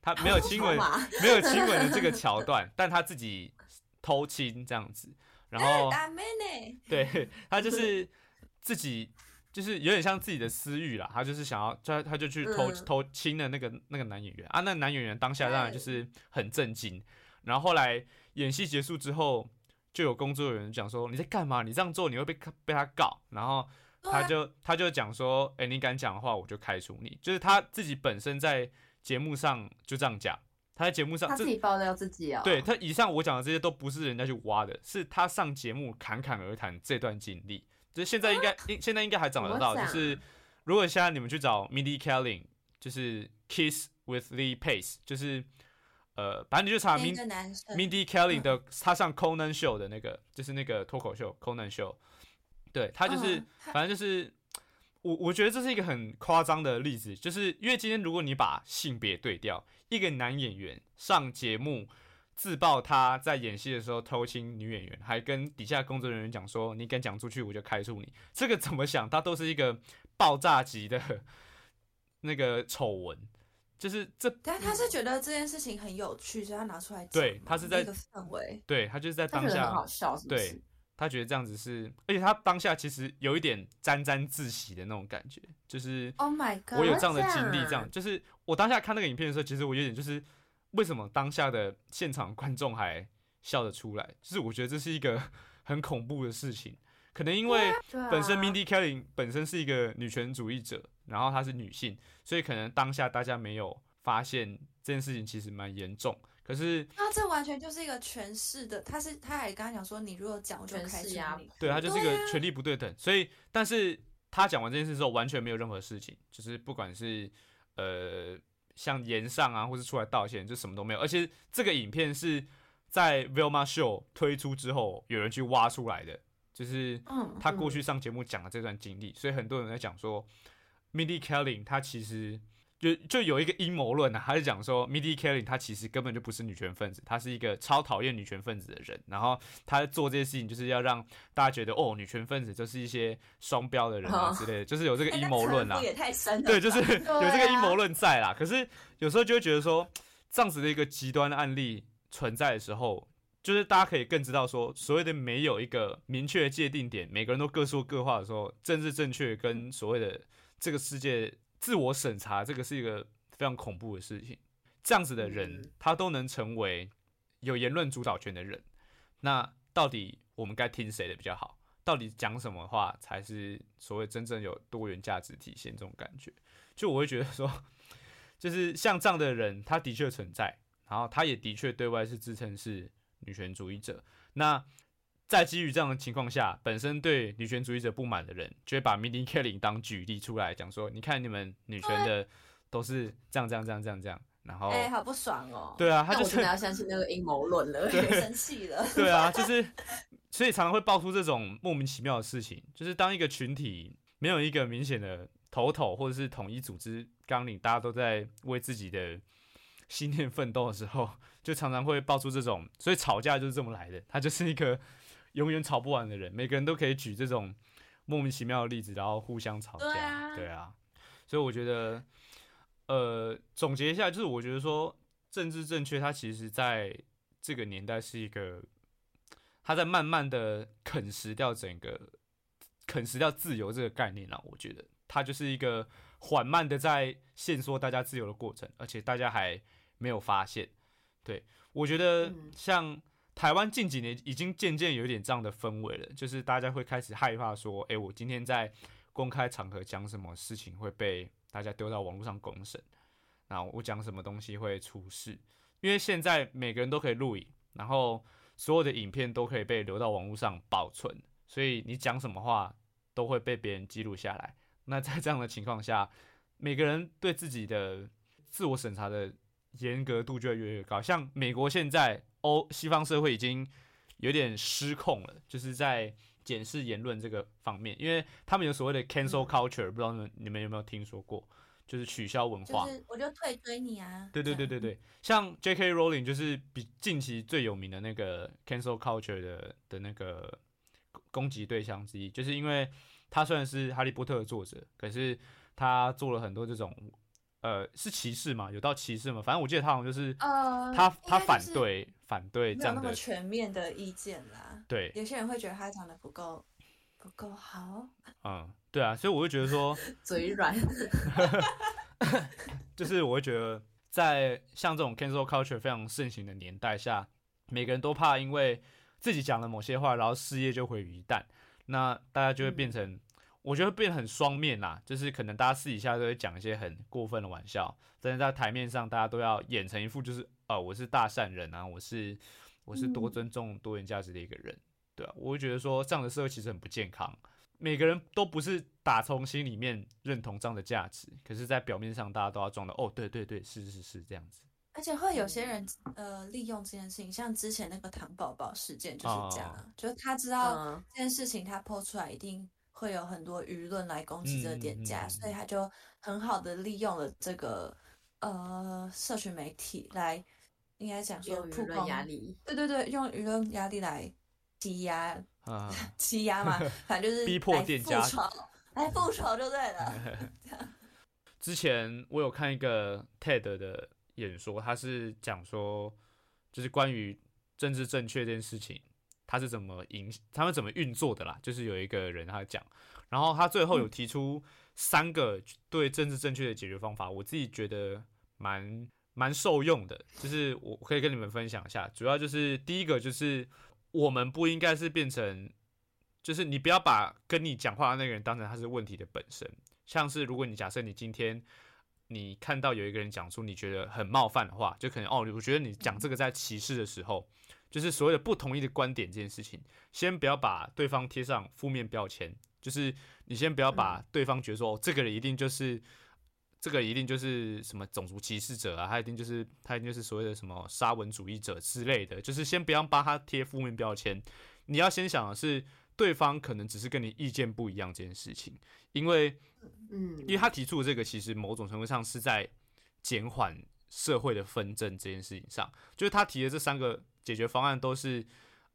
他没有亲吻没有亲吻的这个桥段，但他自己偷亲这样子，然后？对他就是自己就是有点像自己的私欲啦，他就是想要他他就去偷、嗯。偷亲了那个那个男演员。啊，那男演员当下当然就是很震惊，然后后来演戏结束之后，就有工作人员讲说你在干嘛？你这样做你会被被他告，然后他就他就讲说，哎、你敢讲的话我就开除你，就是他自己本身在节目上就这样讲，他在节目上他自己爆料自己啊、对他以上我讲的这些都不是人家去挖的，是他上节目侃侃而谈这段经历。就是现在应该，应现在应该还找得到。就是如果现在你们去找 Mindy Kaling，就是 Kiss with the Pace，就是呃，反正你就查 Min Mindy Kaling 的他上 Conan Show 的那个，就是那个脱口秀 Conan Show，对他就是嗯反正就是我我觉得这是一个很夸张的例子，就是因为今天如果你把性别对调，一个男演员上节目自曝他在演戏的时候偷亲女演员，还跟底下工作人员讲说你敢讲出去我就开除你，这个怎么想他都是一个爆炸级的那个丑闻，就是这但他是觉得这件事情很有趣，所以他拿出来讲对他是在那个氛围，对他就是在当下好笑，对？他觉得这样子是，而且他当下其实有一点沾沾自喜的那种感觉，就是。Oh my god！我有这样的经历，这样就是我当下看那个影片的时候，其实我有点就是为什么当下的现场观众还笑得出来，就是我觉得这是一个 很恐怖的事情，可能因为本身 Mindy Kaling 本身是一个女权主义者，然后她是女性，所以可能当下大家没有发现这件事情其实蛮严重，可是那这完全就是一个诠释的，他是他还跟他讲说，你如果讲我就全开除你，对他就是一个权力不对等，所以但是他讲完这件事之后，完全没有任何事情，就是不管是呃像言上啊，或是出来道歉，就什么都没有。而且这个影片是在 Vilma Show 推出之后，有人去挖出来的，就是嗯，他过去上节目讲的这段经历，所以很多人在讲说，Mindy Kaling 他其实就就有一个阴谋论啊，他是讲说 Mindy Kaling 她其实根本就不是女权分子，她是一个超讨厌女权分子的人，然后她做这些事情就是要让大家觉得哦，女权分子就是一些双标的人啊哦之类的，就是有这个哎阴谋论啊那城府，也太深了，对，就是有这个阴谋啊论在啦。可是有时候就会觉得说，这样子的一个极端的案例存在的时候，就是大家可以更知道说，所谓的没有一个明确的界定点，每个人都各说各话的时候，政治正确跟所谓的这个世界自我审查，这个是一个非常恐怖的事情。这样子的人嗯，他都能成为有言论主导权的人，那到底我们该听谁的比较好？到底讲什么话才是所谓真正有多元价值体现？这种感觉，就我会觉得说，就是像这样的人，他的确存在，然后他也的确对外是自称是女权主义者。那在基于这样的情况下，本身对女权主义者不满的人，就会把 Mindy Kaling 当举例出来讲说，你看你们女权的都是这样这样这样这样这样，然后、哎，好不爽哦，对啊，他就是那我真的要相信那个阴谋论了。生气了，对啊，就是，所以常常会爆出这种莫名其妙的事情，就是当一个群体没有一个明显的头头或者是统一组织纲领，大家都在为自己的信念奋斗的时候，就常常会爆出这种，所以吵架就是这么来的，它就是一个永远吵不完的人，每个人都可以举这种莫名其妙的例子，然后互相吵架，对啊对啊，所以我觉得，呃，总结一下，就是我觉得说政治正确，它其实在这个年代是一个，它在慢慢的啃食掉整个啃食掉自由这个概念了。我觉得它就是一个缓慢的在限缩大家自由的过程，而且大家还没有发现。对我觉得嗯像台湾近几年已经渐渐有点这样的氛围了，就是大家会开始害怕说，诶，我今天在公开场合讲什么事情会被大家丢到网络上公审，那我讲什么东西会出事，因为现在每个人都可以录影，然后所有的影片都可以被留到网络上保存，所以你讲什么话都会被别人记录下来。那在这样的情况下，每个人对自己的自我审查的严格度就会越来越高。像美国现在欧西方社会已经有点失控了，就是在检视言论这个方面，因为他们有所谓的 cancel culture，、不知道你们你们有没有听说过？就是取消文化。就是我就退追你啊，对对对，对对，像 J.K. Rowling 就是比近期最有名的那个 cancel culture 的的那个攻击对象之一，就是因为他虽然是哈利波特的作者，可是他做了很多这种呃是歧视嘛？有到歧视吗？反正我记得他好像就是呃，他他反对反对这样的全面的意见啦。对，有些人会觉得他讲的不够不够好，嗯，对啊，所以我会觉得说，嘴软，就是我会觉得在像这种 cancel culture 非常盛行的年代下，每个人都怕因为自己讲了某些话，然后事业就毁于一旦，那大家就会变成，我觉得会变得很双面啦，就是可能大家私底下都会讲一些很过分的玩笑，但是在台面上大家都要演成一副就是，呃，我是大善人啊，我是我是多嗯尊重多元价值的一个人，对啊，我会觉得说这样的社会其实很不健康。每个人都不是打从心里面认同这样的价值，可是，在表面上大家都要装的哦，对对对，是是是这样子。而且会有些人呃利用这件事情，像之前那个糖宝宝事件就是这样啊，就是他知道嗯这件事情他抛出来一定会有很多舆论来攻击这个店家，嗯嗯嗯嗯所以他就很好的利用了这个呃社群媒体来应该讲说舆论曝光压力，对对对，用舆论压力来欺压啊，欺压嘛，反正就是逼迫来店家来复仇就对了。之前我有看一个 TED 的演说，他是讲说，就是关于政治正确这件事情，它是怎么影，他们怎么运作的啦。就是有一个人他讲，然后他最后有提出三个对政治正确的解决方法，我自己觉得蛮蛮受用的，就是我可以跟你们分享一下。主要就是第一个就是我们不应该是变成，就是你不要把跟你讲话的那个人当成他是问题的本身。像是如果你假设你今天你看到有一个人讲出你觉得很冒犯的话，就可能哦，我觉得你讲这个在歧视的时候，就是所谓的不同意的观点这件事情，先不要把对方贴上负面标签，就是你先不要把对方觉得说、哦，这个人一定就是这个一定就是什么种族歧视者啊，他一定就是他一定就是所谓的什么沙文主义者之类的，就是先不要帮他贴负面标签，你要先想的是对方可能只是跟你意见不一样这件事情，因为。嗯，因为他提出的这个，其实某种程度上是在减缓社会的纷争这件事情上，就是他提的这三个解决方案都是，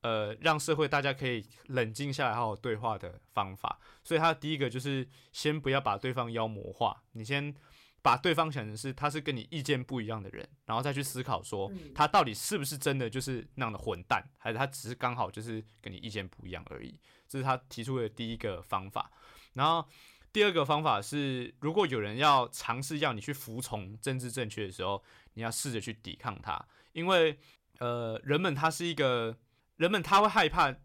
呃，让社会大家可以冷静下来好好对话的方法。所以他第一个就是先不要把对方妖魔化，你先把对方想成是他是跟你意见不一样的人，然后再去思考说嗯他到底是不是真的就是那样的混蛋，还是他只是刚好就是跟你意见不一样而已。这是他提出的第一个方法，然后。第二个方法是，如果有人要尝试要你去服从政治正确的时候，你要试着去抵抗他，因为呃，人们他是一个人们他会害怕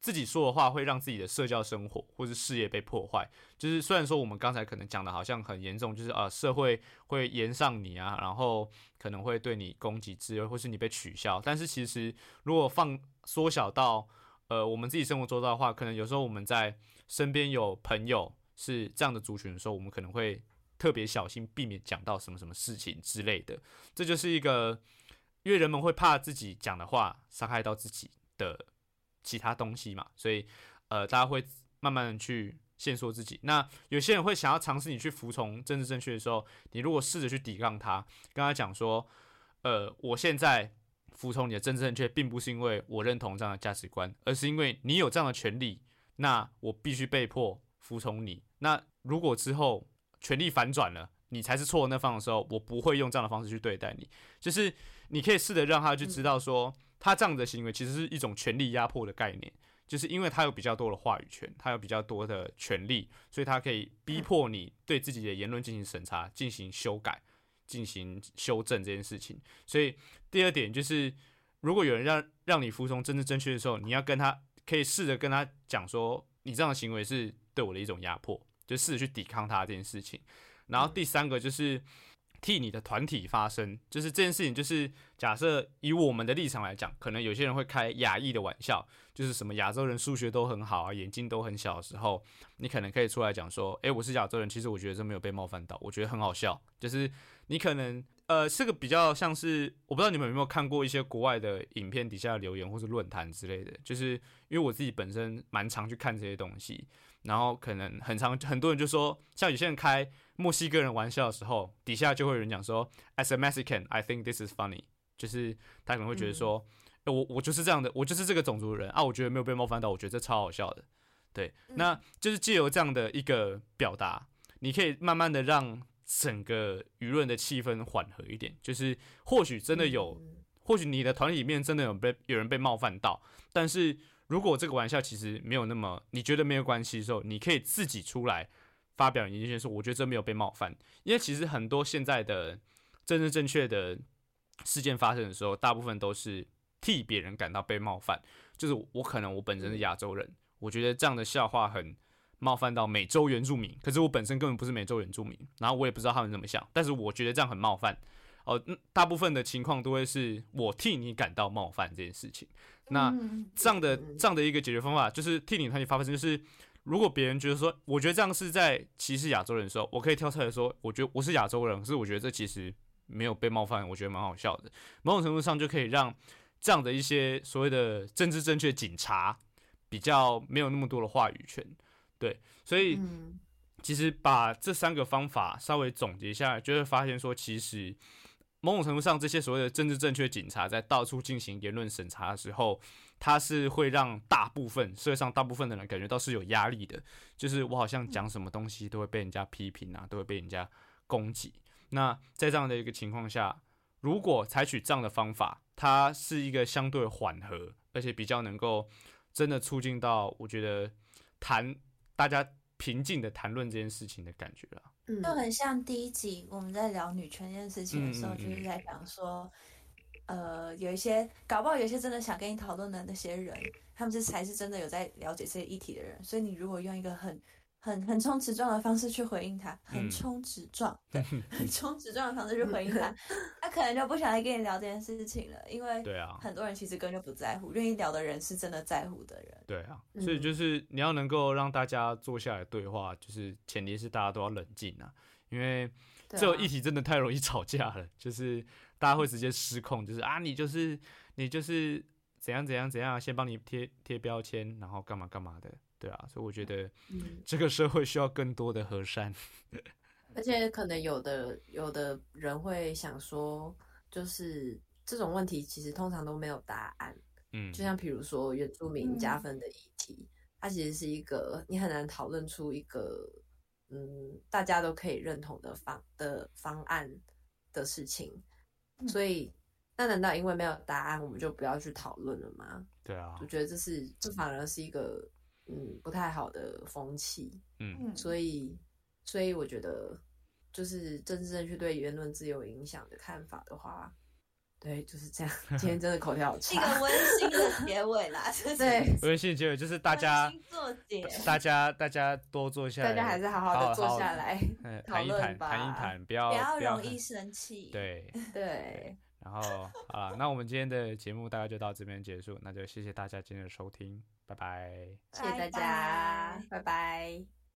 自己说的话会让自己的社交生活或是事业被破坏。就是虽然说我们刚才可能讲的好像很严重，就是啊、社会会延上你啊，然后可能会对你攻击之类，或是你被取消，但是其实如果放缩小到呃我们自己生活做到的话，可能有时候我们在身边有朋友。是这样的族群的时候，我们可能会特别小心，避免讲到什么什么事情之类的。这就是一个，因为人们会怕自己讲的话伤害到自己的其他东西嘛，所以呃，大家会慢慢的去限缩自己。那有些人会想要尝试你去服从政治正确的时候，你如果试着去抵抗他，跟他讲说，呃，我现在服从你的政治正确，并不是因为我认同这样的价值观，而是因为你有这样的权利，那我必须被迫。服从你。那如果之后权力反转了，你才是错的那方的时候，我不会用这样的方式去对待你。就是你可以试着让他去知道说，他这样的行为其实是一种权力压迫的概念，就是因为他有比较多的话语权，他有比较多的权利，所以他可以逼迫你对自己的言论进行审查、进行修改、进行修正这件事情。所以第二点就是，如果有人让让你服从政治正确的时候，你要跟他可以试着跟他讲说，你这样的行为是。对我的一种压迫，就试着去抵抗他这件事情。然后第三个就是替你的团体发声，就是这件事情，就是假设以我们的立场来讲，可能有些人会开亚裔的玩笑，就是什么亚洲人数学都很好啊，眼睛都很小的时候，你可能可以出来讲说，诶，我是亚洲人，其实我觉得这没有被冒犯到，我觉得很好笑。就是你可能呃，这个比较像是，我不知道你们有没有看过一些国外的影片底下的留言或是论坛之类的，就是因为我自己本身蛮常去看这些东西。然后可能很长，很多人就说，像有些人开墨西哥人玩笑的时候，底下就会有人讲说，As a Mexican, I think this is funny，就是他可能会觉得说，嗯、我我就是这样的，我就是这个种族的人啊，我觉得没有被冒犯到，我觉得这超好笑的，对，那就是借由这样的一个表达，你可以慢慢的让整个舆论的气氛缓和一点。就是或许真的有，嗯。或许你的团里面真的有被有人被冒犯到，但是如果这个玩笑其实没有那么你觉得没有关系的时候，你可以自己出来发表你意见，说我觉得这没有被冒犯，因为其实很多现在的政治正确的事件发生的时候，大部分都是替别人感到被冒犯。就是我可能我本身是亚洲人，我觉得这样的笑话很冒犯到美洲原住民，可是我本身根本不是美洲原住民，然后我也不知道他们怎么想，但是我觉得这样很冒犯。哦、嗯大部分的情况都会是我替你感到冒犯这件事情。那嗯这样的嗯这样的一个解决方法，就是替你团体发生，就是如果别人觉得说，我觉得这样是在歧视亚洲人的时候，我可以跳出来说，我觉得我是亚洲人，可是我觉得这其实没有被冒犯，我觉得蛮好笑的。某种程度上就可以让这样的一些所谓的政治正确警察比较没有那么多的话语权。对，所以嗯其实把这三个方法稍微总结下来，就会发现说，其实某种程度上，这些所谓的政治正确警察在到处进行言论审查的时候，他是会让大部分社会上大部分的人感觉到是有压力的，就是我好像讲什么东西都会被人家批评啊，都会被人家攻击。那在这样的一个情况下，如果采取这样的方法，它是一个相对缓和，而且比较能够真的促进到我觉得谈大家平静的谈论这件事情的感觉了。嗯就很像第一集我们在聊女权这件事情的时候，嗯嗯嗯就是在讲说，呃，有一些搞不好有一些真的想跟你讨论的那些人，他们是才是真的有在了解这些议题的人，所以你如果用一个很很横冲直撞的方式去回应他，横嗯。冲直撞，对，横冲直撞的方式去回应他，他可能就不想来跟你聊这件事情了，因为对啊，很多人其实根本就不在乎，愿意聊的人是真的在乎的人。对啊，嗯。所以就是你要能够让大家坐下来对话，就是前提是大家都要冷静啊，因为这个议题真的太容易 吵架了，就是大家会直接失控，就是啊你就是你就是怎样怎样怎样，先帮你贴贴标签，然后干嘛干嘛的，对啊，所以我觉得嗯这个社会需要更多的和善，而且可能有的有的人会想说，就是这种问题其实通常都没有答案。嗯，就像比如说原住民嗯加分的议题，它其实是一个你很难讨论出一个嗯大家都可以认同的方的方案的事情，嗯所以那难道因为没有答案我们就不要去讨论了吗？对啊。我，觉得这是这反而是一个嗯不太好的风气，嗯。嗯，所以所以我觉得就是政治正确对言论自由影响的看法的话，对就是这样。今天真的口条好差一个，温馨的结尾啦，就是对。微信结尾就是大家。大家大家多坐下来，大家还是好好的坐下来，嗯 谈一谈谈一谈，不要不要不要容易生气。，对。对，然后啊，那我们今天的节目大概就到这边结束，那就谢谢大家今天的收听，拜拜。谢谢大家，拜拜